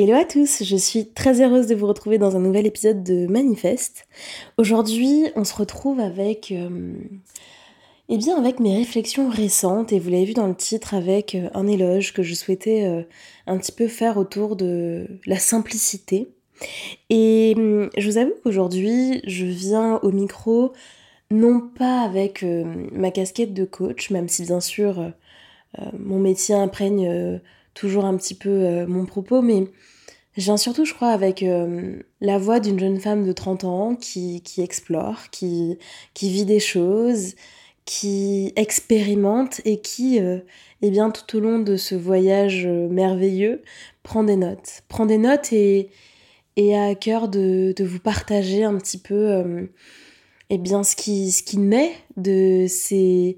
Hello à tous, je suis très heureuse de vous retrouver dans un nouvel épisode de Manifeste. Aujourd'hui, on se retrouve avec euh, eh bien avec mes réflexions récentes et vous l'avez vu dans le titre avec euh, un éloge que je souhaitais euh, un petit peu faire autour de la simplicité. Et hum, je vous avoue qu'aujourd'hui, je viens au micro non pas avec ma casquette de coach, même si bien sûr mon métier imprègne toujours un petit peu euh, mon propos, mais je viens surtout, je crois, avec euh, la voix d'une jeune femme de 30 ans qui, explore, qui, vit des choses, qui expérimente et qui, euh, eh bien, tout au long de ce voyage merveilleux, prend des notes. Prend des notes et, a à cœur de, de vous partager un petit peu eh bien, ce qui, ce qui naît de ces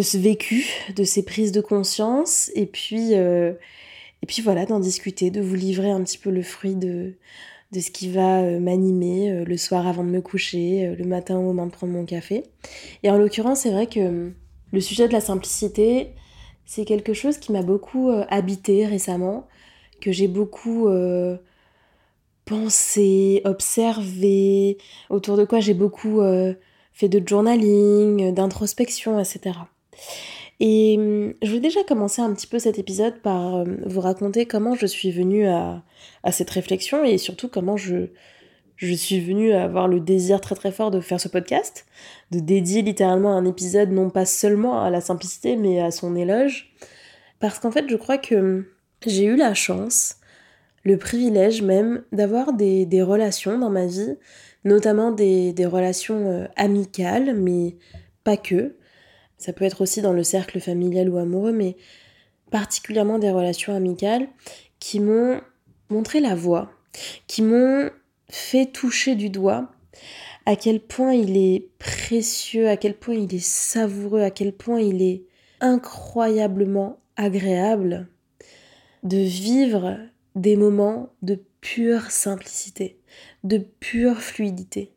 de ce vécu, de ces prises de conscience, et puis, euh, et puis voilà, d'en discuter, de vous livrer un petit peu le fruit de, de ce qui va euh, m'animer euh, le soir avant de me coucher, le matin au moment de prendre mon café. Et en l'occurrence, c'est vrai que le sujet de la simplicité, c'est quelque chose qui m'a beaucoup habité récemment, que j'ai beaucoup pensé, observé, autour de quoi j'ai beaucoup fait de journaling, d'introspection, etc. Et hum, je vais déjà commencer un petit peu cet épisode par hum, vous raconter comment je suis venue à, cette réflexion et surtout comment je, je suis venue à avoir le désir très très fort de faire ce podcast, de dédier littéralement un épisode non pas seulement à la simplicité mais à son éloge. Parce qu'en fait je crois que hum, j'ai eu la chance, le privilège même d'avoir des, relations dans ma vie, notamment des, des relations euh, amicales, mais pas que, ça peut être aussi dans le cercle familial ou amoureux, mais particulièrement des relations amicales qui m'ont montré la voie, qui m'ont fait toucher du doigt à quel point il est précieux, à quel point il est savoureux, à quel point il est incroyablement agréable de vivre des moments de pure simplicité, de pure fluidité,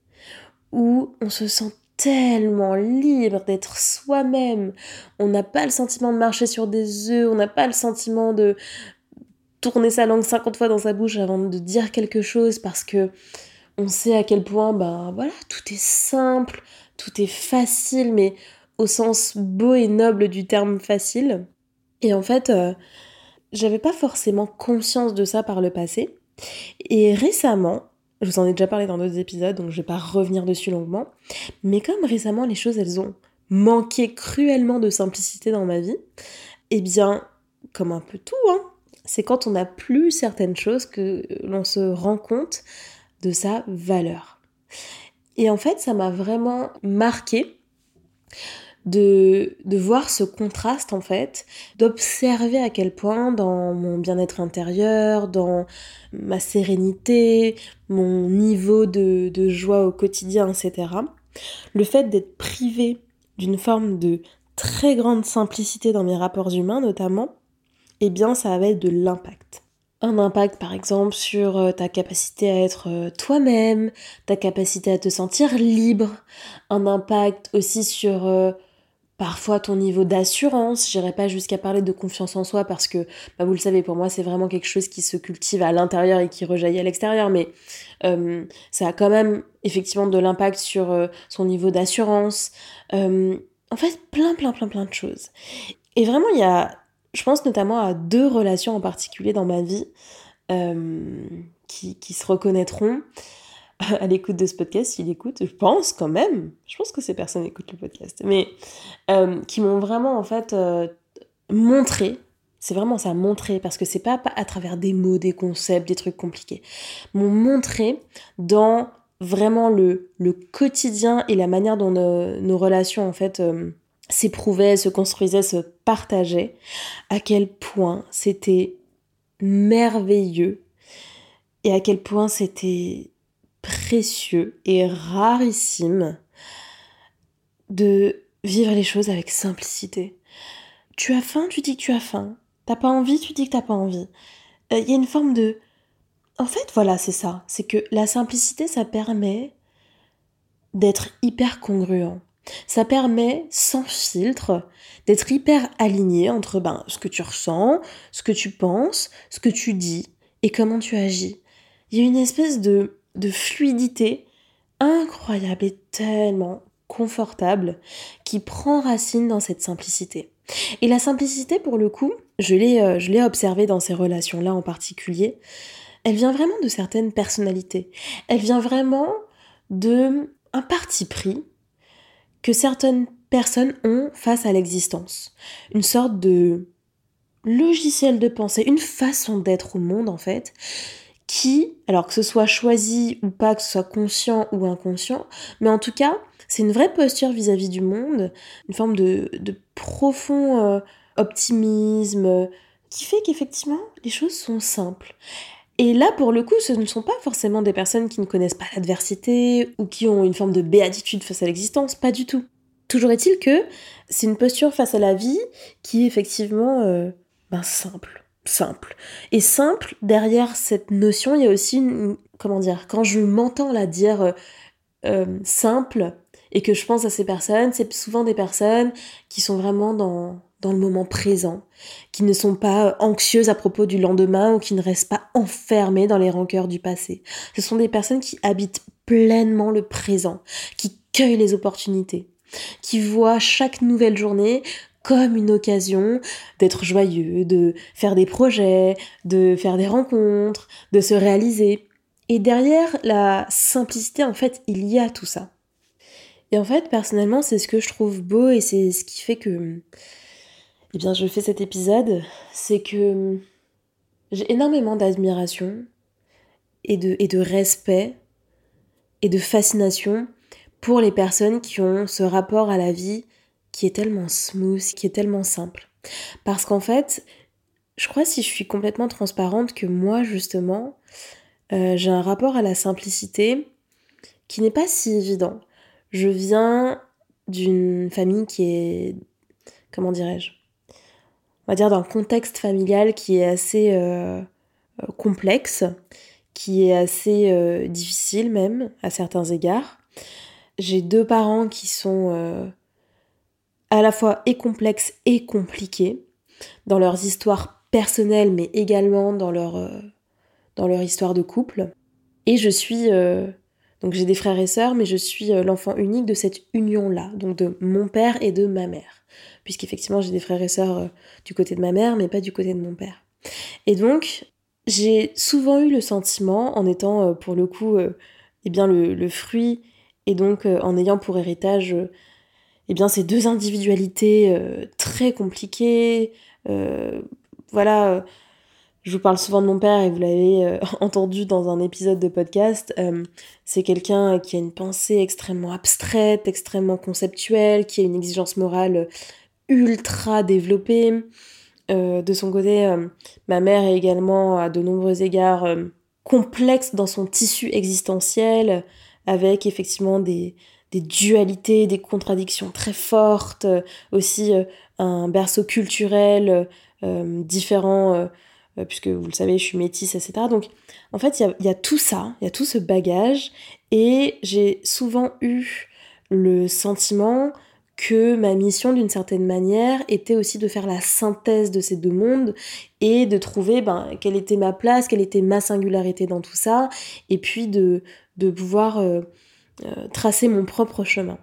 où on se sent tellement libre d'être soi-même. On n'a pas le sentiment de marcher sur des œufs, on n'a pas le sentiment de tourner sa langue 50 fois dans sa bouche avant de dire quelque chose parce que on sait à quel point ben voilà, tout est simple, tout est facile mais au sens beau et noble du terme facile. Et en fait, euh, j'avais pas forcément conscience de ça par le passé. Et récemment, je vous en ai déjà parlé dans d'autres épisodes, donc je vais pas revenir dessus longuement. Mais comme récemment les choses elles ont manqué cruellement de simplicité dans ma vie, eh bien, comme un peu tout, hein, c'est quand on n'a plus certaines choses que l'on se rend compte de sa valeur. Et en fait, ça m'a vraiment marqué de, de voir ce contraste en fait, d'observer à quel point dans mon bien-être intérieur, dans ma sérénité, mon niveau de, joie au quotidien, etc., le fait d'être privé d'une forme de très grande simplicité dans mes rapports humains notamment, eh bien ça avait de l'impact. Un impact par exemple sur euh, ta capacité à être euh, toi-même, ta capacité à te sentir libre, un impact aussi sur euh, parfois ton niveau d'assurance. J'irai pas jusqu'à parler de confiance en soi parce que, bah, vous le savez, pour moi, c'est vraiment quelque chose qui se cultive à l'intérieur et qui rejaillit à l'extérieur, mais euh, ça a quand même effectivement de l'impact sur euh, son niveau d'assurance. Euh, en fait, plein, plein, plein, plein de choses. Et vraiment, il y a, je pense notamment à deux relations en particulier dans ma vie qui, qui se reconnaîtront. à l'écoute de ce podcast, s'il écoute, je pense quand même, je pense que ces personnes écoutent le podcast, mais euh, qui m'ont vraiment en fait euh, montré, c'est vraiment ça, montrer, parce que c'est pas à travers des mots, des concepts, des trucs compliqués, m'ont montré dans vraiment le, le quotidien et la manière dont nos, relations en fait euh, s'éprouvaient, se construisaient, se partageaient, à quel point c'était merveilleux et à quel point c'était précieux et rarissime de vivre les choses avec simplicité. Tu as faim, tu dis que tu as faim. T'as pas envie, tu dis que t'as pas envie. Il euh, y a une forme de... En fait, voilà, c'est ça. C'est que la simplicité, ça permet d'être hyper congruent. Ça permet, sans filtre, d'être hyper aligné entre ben, ce que tu ressens, ce que tu penses, ce que tu dis et comment tu agis. Il y a une espèce de, de fluidité incroyable et tellement confortable qui prend racine dans cette simplicité. Et la simplicité, pour le coup, je l'ai, euh, je l'ai observé dans ces relations-là en particulier, elle vient vraiment de certaines personnalités. Elle vient vraiment de un parti pris que certaines personnes ont face à l'existence. Une sorte de logiciel de pensée, une façon d'être au monde en fait, qui, alors que ce soit choisi ou pas, que ce soit conscient ou inconscient, mais en tout cas, c'est une vraie posture vis-à-vis du monde, une forme de, profond euh, optimisme, qui fait qu'effectivement, les choses sont simples. Et là, pour le coup, ce ne sont pas forcément des personnes qui ne connaissent pas l'adversité ou qui ont une forme de béatitude face à l'existence, pas du tout. Toujours est-il que c'est une posture face à la vie qui est effectivement euh, ben, simple. Simple. Et simple, derrière cette notion, il y a aussi une, comment dire, quand je m'entends la dire euh, euh, simple et que je pense à ces personnes, c'est souvent des personnes qui sont vraiment dans dans le moment présent, qui ne sont pas anxieuses à propos du lendemain ou qui ne restent pas enfermées dans les rancœurs du passé. Ce sont des personnes qui habitent pleinement le présent, qui cueillent les opportunités, qui voient chaque nouvelle journée comme une occasion d'être joyeux, de faire des projets, de faire des rencontres, de se réaliser. Et derrière la simplicité, en fait, il y a tout ça. Et en fait, personnellement, c'est ce que je trouve beau et c'est ce qui fait que eh bien, je fais cet épisode, c'est que j'ai énormément d'admiration et de, et de respect et de fascination pour les personnes qui ont ce rapport à la vie qui est tellement smooth, qui est tellement simple. Parce qu'en fait, je crois si je suis complètement transparente que moi justement, euh, j'ai un rapport à la simplicité qui n'est pas si évident. Je viens d'une famille qui est, comment dirais-je, on va dire, d'un contexte familial qui est assez euh, euh, complexe, qui est assez difficile même à certains égards. J'ai deux parents qui sont à la fois et complexes et compliqués dans leurs histoires personnelles, mais également dans leur, dans leur histoire de couple. Et je suis donc j'ai des frères et sœurs, mais je suis l'enfant unique de cette union-là, donc de mon père et de ma mère puisqu'effectivement j'ai des frères et sœurs euh, du côté de ma mère, mais pas du côté de mon père. Et donc, j'ai souvent eu le sentiment, en étant euh, pour le coup euh, eh bien, le, fruit, et donc en ayant pour héritage eh bien, ces deux individualités très compliquées, voilà, je vous parle souvent de mon père et vous l'avez entendu dans un épisode de podcast. c'est quelqu'un qui a une pensée extrêmement abstraite, extrêmement conceptuelle, qui a une exigence morale ultra développée. Euh, de son côté, euh, ma mère est également à de nombreux égards euh, complexe dans son tissu existentiel, avec effectivement des, des dualités, des contradictions très fortes, aussi un berceau culturel différent, puisque vous le savez, je suis métisse, etc. Donc en fait, il y, a, tout ça, il y a tout ce bagage, et j'ai souvent eu le sentiment que ma mission d'une certaine manière était aussi de faire la synthèse de ces deux mondes et de trouver ben, quelle était ma place, quelle était ma singularité dans tout ça, et puis de, pouvoir euh, euh, tracer mon propre chemin.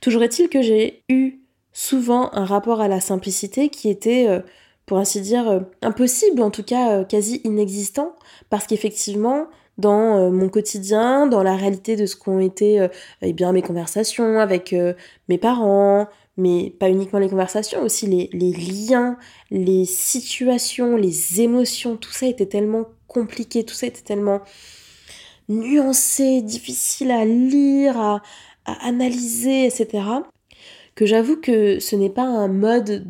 Toujours est-il que j'ai eu souvent un rapport à la simplicité qui était, euh, pour ainsi dire, impossible, en tout cas quasi inexistant, parce qu'effectivement, dans euh, mon quotidien, dans la réalité de ce qu'ont été euh, eh bien, mes conversations avec euh, mes parents, mais pas uniquement les conversations, aussi les, liens, les situations, les émotions, tout ça était tellement compliqué, tout ça était tellement nuancé, difficile à lire, à, analyser, etc. que j'avoue que ce n'est pas un mode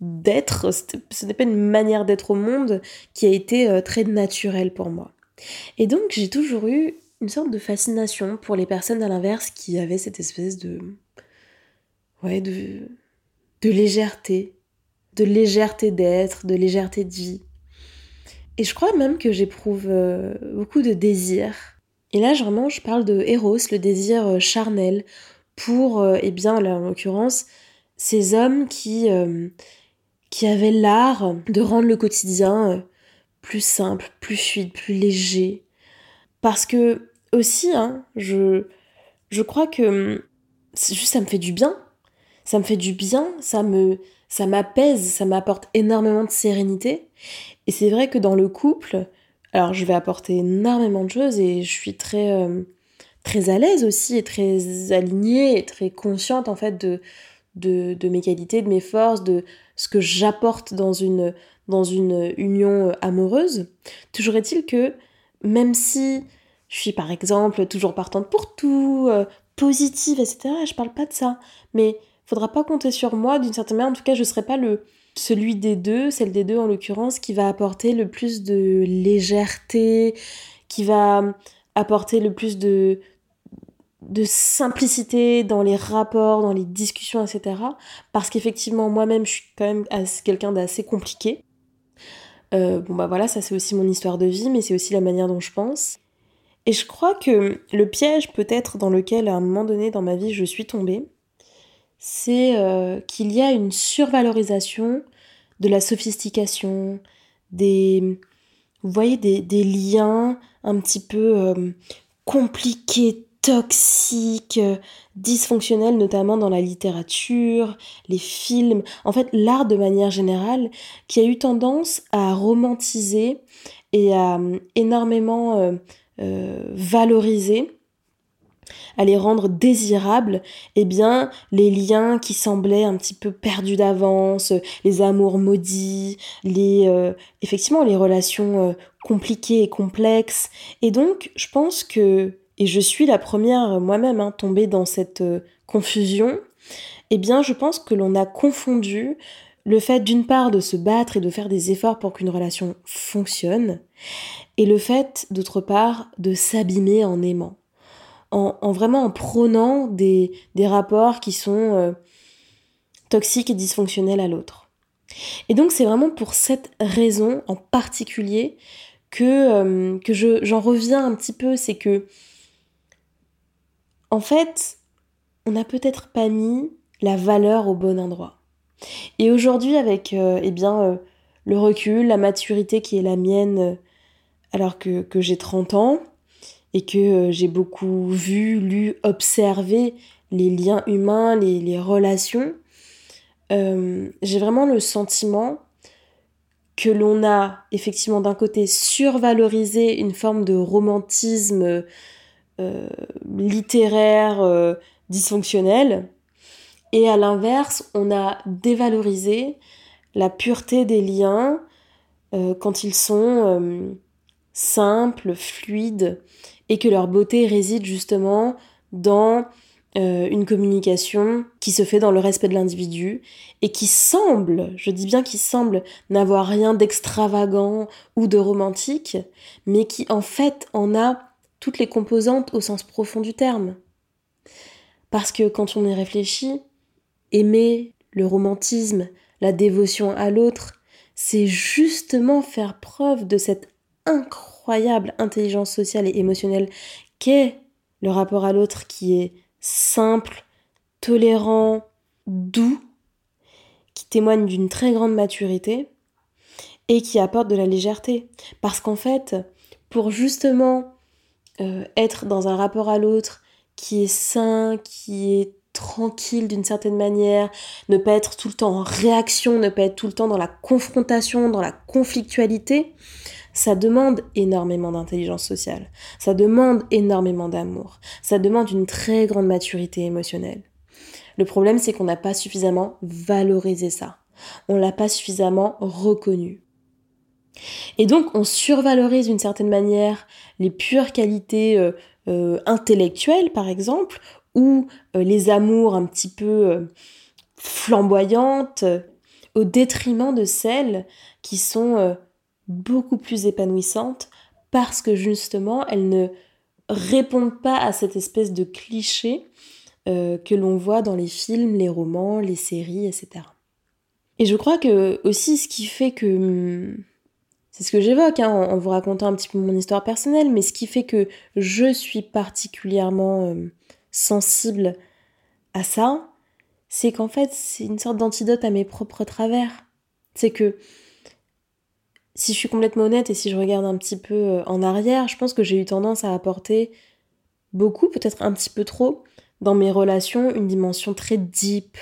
d'être, ce n'est pas une manière d'être au monde qui a été euh, très naturelle pour moi. Et donc j'ai toujours eu une sorte de fascination pour les personnes à l'inverse qui avaient cette espèce de ouais de légèreté, de légèreté d'être, de légèreté de vie. Et je crois même que j'éprouve euh, beaucoup de désir. Et là, vraiment, je parle de Eros, le désir euh, charnel, pour, eh bien, là, en l'occurrence, ces hommes qui, qui avaient l'art de rendre le quotidien euh, plus simple, plus fluide, plus léger. Parce que aussi, hein, je, je crois que hum, juste ça me fait du bien. Ça me fait du bien, ça me ça m'apaise, ça m'apporte énormément de sérénité. Et c'est vrai que dans le couple, alors je vais apporter énormément de choses et je suis très euh, très à l'aise aussi et très alignée et très consciente en fait de, de, mes qualités, de mes forces, de, ce que j'apporte dans une, dans une union euh, amoureuse. Toujours est-il que même si je suis par exemple toujours partante pour tout, euh, positive, etc., je parle pas de ça. Mais faudra pas compter sur moi d'une certaine manière. En tout cas, je serai pas le celui des deux, celle des deux en l'occurrence, qui va apporter le plus de légèreté, qui va apporter le plus de, de simplicité dans les rapports, dans les discussions, etc. Parce qu'effectivement, moi-même, je suis quand même quelqu'un d'assez compliqué. Euh, bon, bah voilà, ça c'est aussi mon histoire de vie, mais c'est aussi la manière dont je pense. Et je crois que le piège, peut-être, dans lequel à un moment donné dans ma vie je suis tombée, c'est euh, qu'il y a une survalorisation de la sophistication, des. Vous voyez, des, des liens un petit peu euh, compliqués, toxique, euh, dysfonctionnel, notamment dans la littérature, les films, en fait l'art de manière générale, qui a eu tendance à romantiser et à énormément valoriser à les rendre désirables, eh bien, les liens qui semblaient un petit peu perdus d'avance, les amours maudits, les, effectivement, les relations compliquées et complexes. Et donc, je pense que et je suis la première euh, moi-même hein, tombée dans cette euh, confusion, eh bien je pense que l'on a confondu le fait d'une part de se battre et de faire des efforts pour qu'une relation fonctionne, et le fait d'autre part de s'abîmer en aimant, en, vraiment en prônant des, rapports qui sont euh, toxiques et dysfonctionnels à l'autre. Et donc c'est vraiment pour cette raison en particulier que, que j'en reviens un petit peu, c'est que en fait, on n'a peut-être pas mis la valeur au bon endroit. Et aujourd'hui, avec euh, eh bien, euh, le recul, la maturité qui est la mienne, euh, alors que, j'ai 30 ans, et que j'ai beaucoup vu, lu, observé les liens humains, les, relations, j'ai vraiment le sentiment que l'on a effectivement d'un côté survalorisé une forme de romantisme euh, littéraire euh, dysfonctionnel. Et à l'inverse, on a dévalorisé la pureté des liens euh, quand ils sont simples, fluides, et que leur beauté réside justement dans une communication qui se fait dans le respect de l'individu et qui semble, je dis bien qui semble, n'avoir rien d'extravagant ou de romantique, mais qui en fait en a toutes les composantes au sens profond du terme. Parce que quand on y réfléchit, aimer le romantisme, la dévotion à l'autre, c'est justement faire preuve de cette incroyable intelligence sociale et émotionnelle qu'est le rapport à l'autre qui est simple, tolérant, doux, qui témoigne d'une très grande maturité et qui apporte de la légèreté. Parce qu'en fait, pour justement euh, être dans un rapport à l'autre qui est sain, qui est tranquille d'une certaine manière, ne pas être tout le temps en réaction, ne pas être tout le temps dans la confrontation, dans la conflictualité, ça demande énormément d'intelligence sociale, ça demande énormément d'amour, ça demande une très grande maturité émotionnelle. Le problème, c'est qu'on n'a pas suffisamment valorisé ça, on l'a pas suffisamment reconnu. Et donc on survalorise d'une certaine manière les pures qualités euh, euh, intellectuelles, par exemple, ou euh, les amours un petit peu flamboyantes, au détriment de celles qui sont beaucoup plus épanouissantes parce que justement elles ne répondent pas à cette espèce de cliché euh, que l'on voit dans les films, les romans, les séries, etc. Et je crois que aussi ce qui fait que... Hmm, c'est ce que j'évoque hein, en, vous racontant un petit peu mon histoire personnelle, mais ce qui fait que je suis particulièrement euh, sensible à ça, c'est qu'en fait c'est une sorte d'antidote à mes propres travers. C'est que si je suis complètement honnête et si je regarde un petit peu euh, en arrière, je pense que j'ai eu tendance à apporter beaucoup, peut-être un petit peu trop, dans mes relations, une dimension très deep,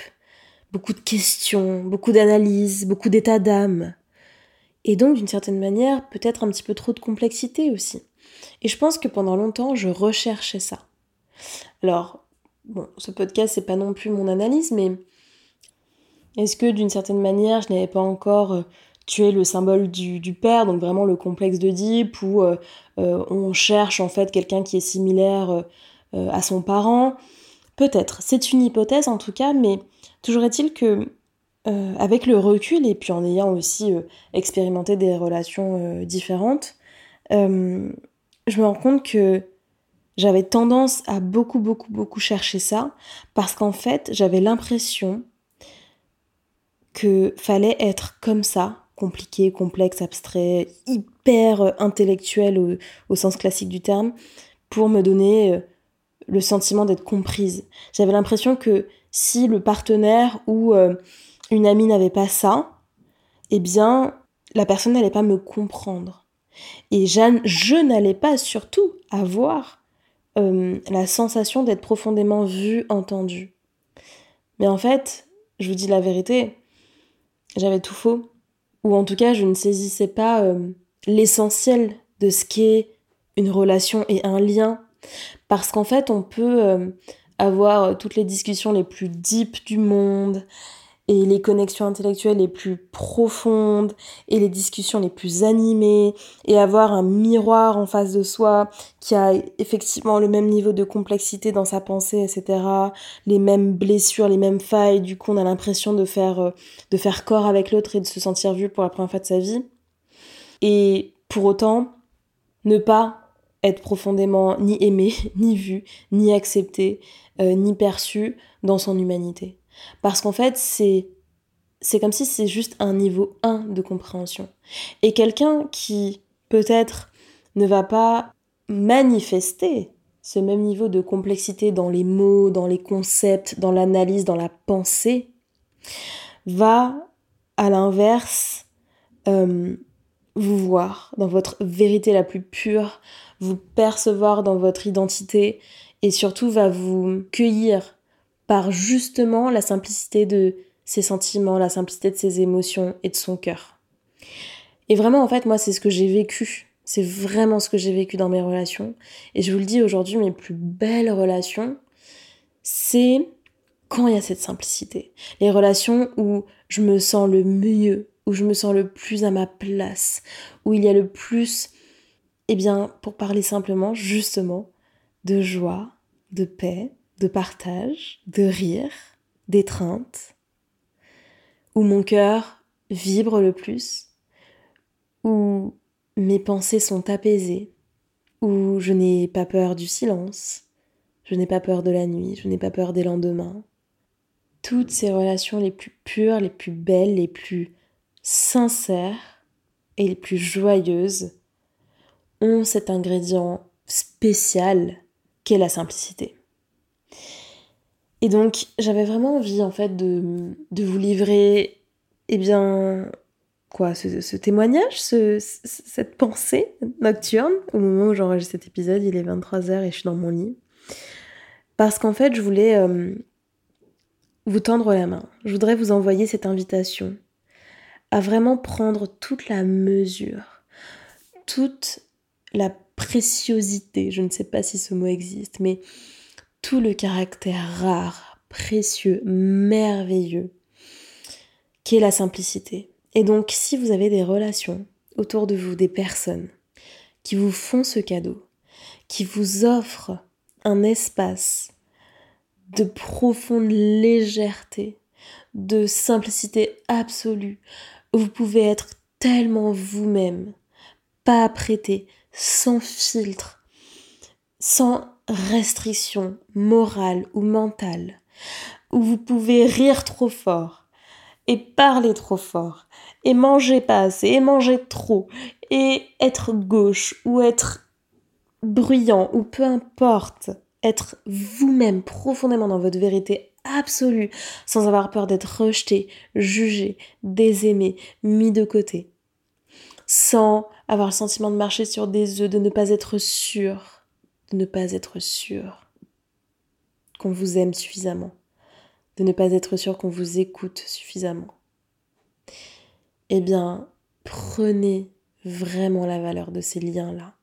beaucoup de questions, beaucoup d'analyses, beaucoup d'état d'âme. Et donc, d'une certaine manière, peut-être un petit peu trop de complexité aussi. Et je pense que pendant longtemps, je recherchais ça. Alors, bon, ce podcast, c'est pas non plus mon analyse, mais est-ce que d'une certaine manière, je n'avais pas encore euh, tu es le symbole du, père, donc vraiment le complexe d'Oedipe, où euh, euh, on cherche en fait quelqu'un qui est similaire euh, à son parent. Peut-être, c'est une hypothèse en tout cas, mais toujours est-il que avec le recul et puis en ayant aussi expérimenté des relations différentes, je me rends compte que j'avais tendance à beaucoup, beaucoup, beaucoup chercher ça, parce qu'en fait, j'avais l'impression que fallait être comme ça compliqué, complexe, abstrait, hyper euh, intellectuel au, sens classique du terme, pour me donner euh, le sentiment d'être comprise. J'avais l'impression que si le partenaire ou euh, une amie n'avait pas ça, eh bien, la personne n'allait pas me comprendre. Et je n'allais pas surtout avoir la sensation d'être profondément vue, entendue. Mais en fait, je vous dis la vérité, j'avais tout faux ou en tout cas je ne saisissais pas euh, l'essentiel de ce qu'est une relation et un lien. Parce qu'en fait, on peut euh, avoir toutes les discussions les plus deep du monde et les connexions intellectuelles les plus profondes et les discussions les plus animées et avoir un miroir en face de soi qui a effectivement le même niveau de complexité dans sa pensée, etc. Les mêmes blessures, les mêmes failles. Du coup, on a l'impression de faire, euh, de faire corps avec l'autre et de se sentir vu pour la première fois de sa vie. Et pour autant, ne pas être profondément ni aimé, ni vu, ni accepté, euh, ni perçu dans son humanité. Parce qu'en fait, c'est c'est comme si c'est juste un niveau 1 de compréhension. Et quelqu'un qui peut-être ne va pas manifester ce même niveau de complexité dans les mots, dans les concepts, dans l'analyse, dans la pensée, va à l'inverse euh, vous voir dans votre vérité la plus pure, vous percevoir dans votre identité et surtout va vous cueillir par justement la simplicité de ses sentiments, la simplicité de ses émotions et de son cœur. Et vraiment, en fait, moi, c'est ce que j'ai vécu. C'est vraiment ce que j'ai vécu dans mes relations. Et je vous le dis aujourd'hui, mes plus belles relations, c'est quand il y a cette simplicité. Les relations où je me sens le mieux, où je me sens le plus à ma place, où il y a le plus, eh bien, pour parler simplement, justement, de joie, de paix, de partage, de rire, d'étreinte, où mon cœur vibre le plus, où mes pensées sont apaisées, où je n'ai pas peur du silence, je n'ai pas peur de la nuit, je n'ai pas peur des lendemains. Toutes ces relations les plus pures, les plus belles, les plus sincères et les plus joyeuses ont cet ingrédient spécial qu'est la simplicité. Et donc, j'avais vraiment envie, en fait, de, vous livrer, eh bien, quoi, ce, témoignage, cette pensée nocturne, au moment où j'enregistre cet épisode, il est 23h et je suis dans mon lit. Parce qu'en fait, je voulais euh, vous tendre la main. Je voudrais vous envoyer cette invitation à vraiment prendre toute la mesure, toute la préciosité, je ne sais pas si ce mot existe, mais tout le caractère rare, précieux, merveilleux qu'est la simplicité. Et donc si vous avez des relations autour de vous, des personnes qui vous font ce cadeau, qui vous offrent un espace de profonde légèreté, de simplicité absolue, vous pouvez être tellement vous-même, pas apprêté, sans filtre, sans restriction morale ou mentale, où vous pouvez rire trop fort et parler trop fort et manger pas assez et manger trop et être gauche ou être bruyant ou peu importe, être vous-même profondément dans votre vérité absolue sans avoir peur d'être rejeté, jugé, désaimé, mis de côté, sans avoir le sentiment de marcher sur des œufs, de ne pas être sûr, de ne pas être sûr qu'on vous aime suffisamment, de ne pas être sûr qu'on vous écoute suffisamment. Eh bien, prenez vraiment la valeur de ces liens-là.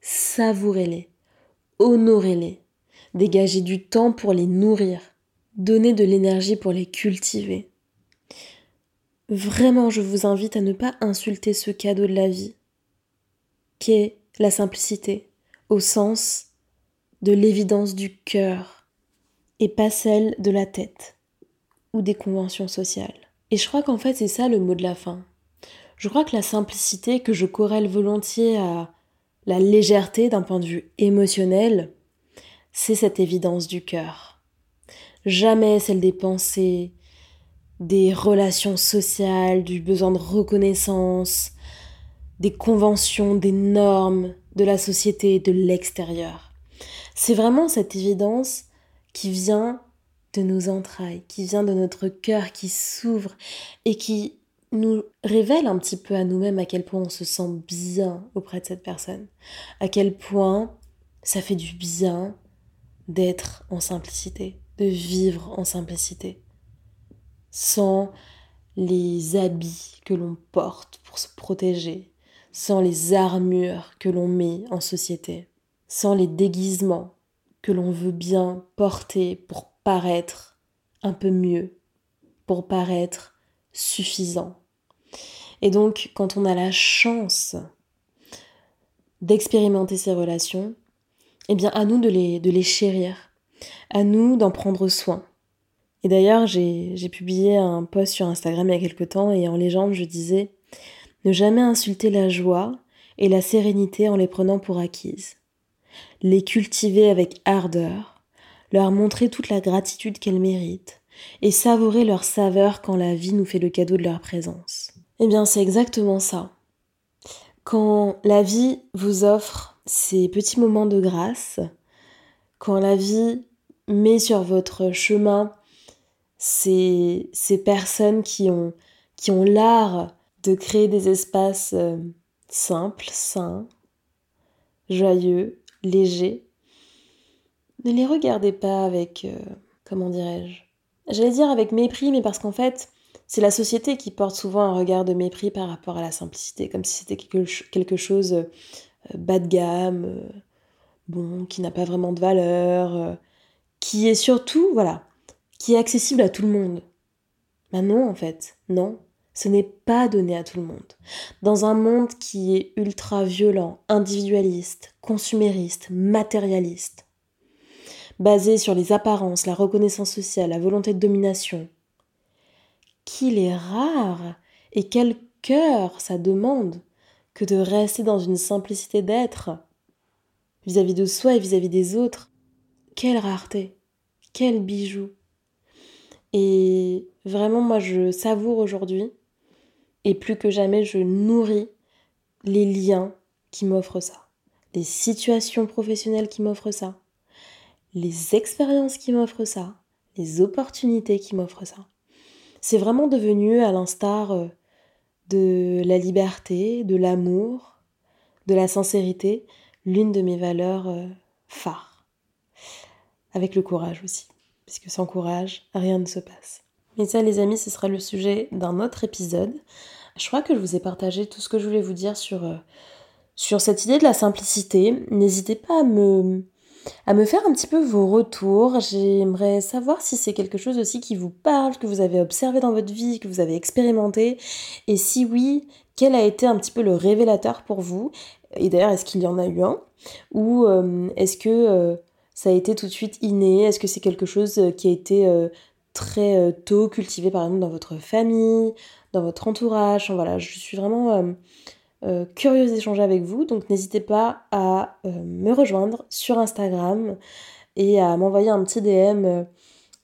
Savourez-les, honorez-les, dégagez du temps pour les nourrir, donnez de l'énergie pour les cultiver. Vraiment, je vous invite à ne pas insulter ce cadeau de la vie, qu'est la simplicité, au sens de l'évidence du cœur, et pas celle de la tête ou des conventions sociales. Et je crois qu'en fait, c'est ça le mot de la fin. Je crois que la simplicité, que je corrèle volontiers à la légèreté d'un point de vue émotionnel, c'est cette évidence du cœur. Jamais celle des pensées, des relations sociales, du besoin de reconnaissance, des conventions, des normes de la société, de l'extérieur. C'est vraiment cette évidence qui vient de nos entrailles, qui vient de notre cœur, qui s'ouvre et qui nous révèle un petit peu à nous-mêmes à quel point on se sent bien auprès de cette personne, à quel point ça fait du bien d'être en simplicité, de vivre en simplicité, sans les habits que l'on porte pour se protéger, sans les armures que l'on met en société, sans les déguisements que l'on veut bien porter pour paraître un peu mieux, pour paraître suffisant. Et donc, quand on a la chance d'expérimenter ces relations, eh bien, à nous de les, de les chérir, à nous d'en prendre soin. Et d'ailleurs, j'ai publié un post sur Instagram il y a quelque temps et en légende, je disais Ne jamais insulter la joie et la sérénité en les prenant pour acquises. Les cultiver avec ardeur, leur montrer toute la gratitude qu'elles méritent et savourer leur saveur quand la vie nous fait le cadeau de leur présence. Eh bien, c'est exactement ça. Quand la vie vous offre ces petits moments de grâce, quand la vie met sur votre chemin ces, personnes qui ont, qui ont l'art de créer des espaces euh, simples, sains, joyeux, légers, ne les regardez pas avec, euh, comment dirais-je, J'allais dire avec mépris, mais parce qu'en fait, c'est la société qui porte souvent un regard de mépris par rapport à la simplicité, comme si c'était quelque, chose euh, bas de gamme, bon, qui n'a pas vraiment de valeur, qui est surtout, voilà, qui est accessible à tout le monde. Ben non, en fait, non, ce n'est pas donné à tout le monde. Dans un monde qui est ultra violent, individualiste, consumériste, matérialiste, basé sur les apparences, la reconnaissance sociale, la volonté de domination, qu'il est rare et quel cœur ça demande que de rester dans une simplicité d'être vis-à-vis de soi et vis-à-vis des autres. Quelle rareté, quel bijou. Et vraiment, moi, je savoure aujourd'hui, et plus que jamais, je nourris les liens qui m'offrent ça, les situations professionnelles qui m'offrent ça, les expériences qui m'offrent ça, les opportunités qui m'offrent ça. C'est vraiment devenu, à l'instar euh, de la liberté, de l'amour, de la sincérité, l'une de mes valeurs euh, phares. Avec le courage aussi, puisque sans courage, rien ne se passe. Mais ça, les amis, ce sera le sujet d'un autre épisode. Je crois que je vous ai partagé tout ce que je voulais vous dire sur, euh, sur cette idée de la simplicité. N'hésitez pas à me, faire un petit peu vos retours. J'aimerais savoir si c'est quelque chose aussi qui vous parle, que vous avez observé dans votre vie, que vous avez expérimenté. Et si oui, quel a été un petit peu le révélateur pour vous? Et d'ailleurs, est-ce qu'il y en a eu un? Ou euh, est-ce que euh, ça a été tout de suite inné? Est-ce que c'est quelque chose qui a été très tôt cultivé par exemple dans votre famille, dans votre entourage. voilà, je suis vraiment curieuse d'échanger avec vous, donc n'hésitez pas à me rejoindre sur Instagram et à m'envoyer un petit DM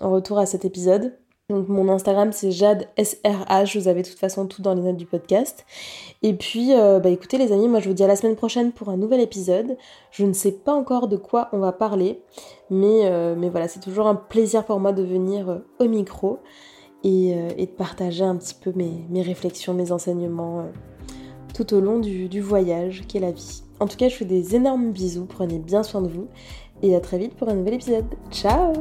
en retour à cet épisode. Donc mon Instagram c'est Jade SRH, vous avez de toute façon tout dans les notes du podcast. Et puis euh, bah écoutez les amis, moi je vous dis à la semaine prochaine pour un nouvel épisode. Je ne sais pas encore de quoi on va parler, mais, euh, voilà, c'est toujours un plaisir pour moi de venir euh, au micro et, de partager un petit peu mes, réflexions, mes enseignements tout au long du, voyage qu'est la vie. En tout cas, je fais des énormes bisous, prenez bien soin de vous et à très vite pour un nouvel épisode. Ciao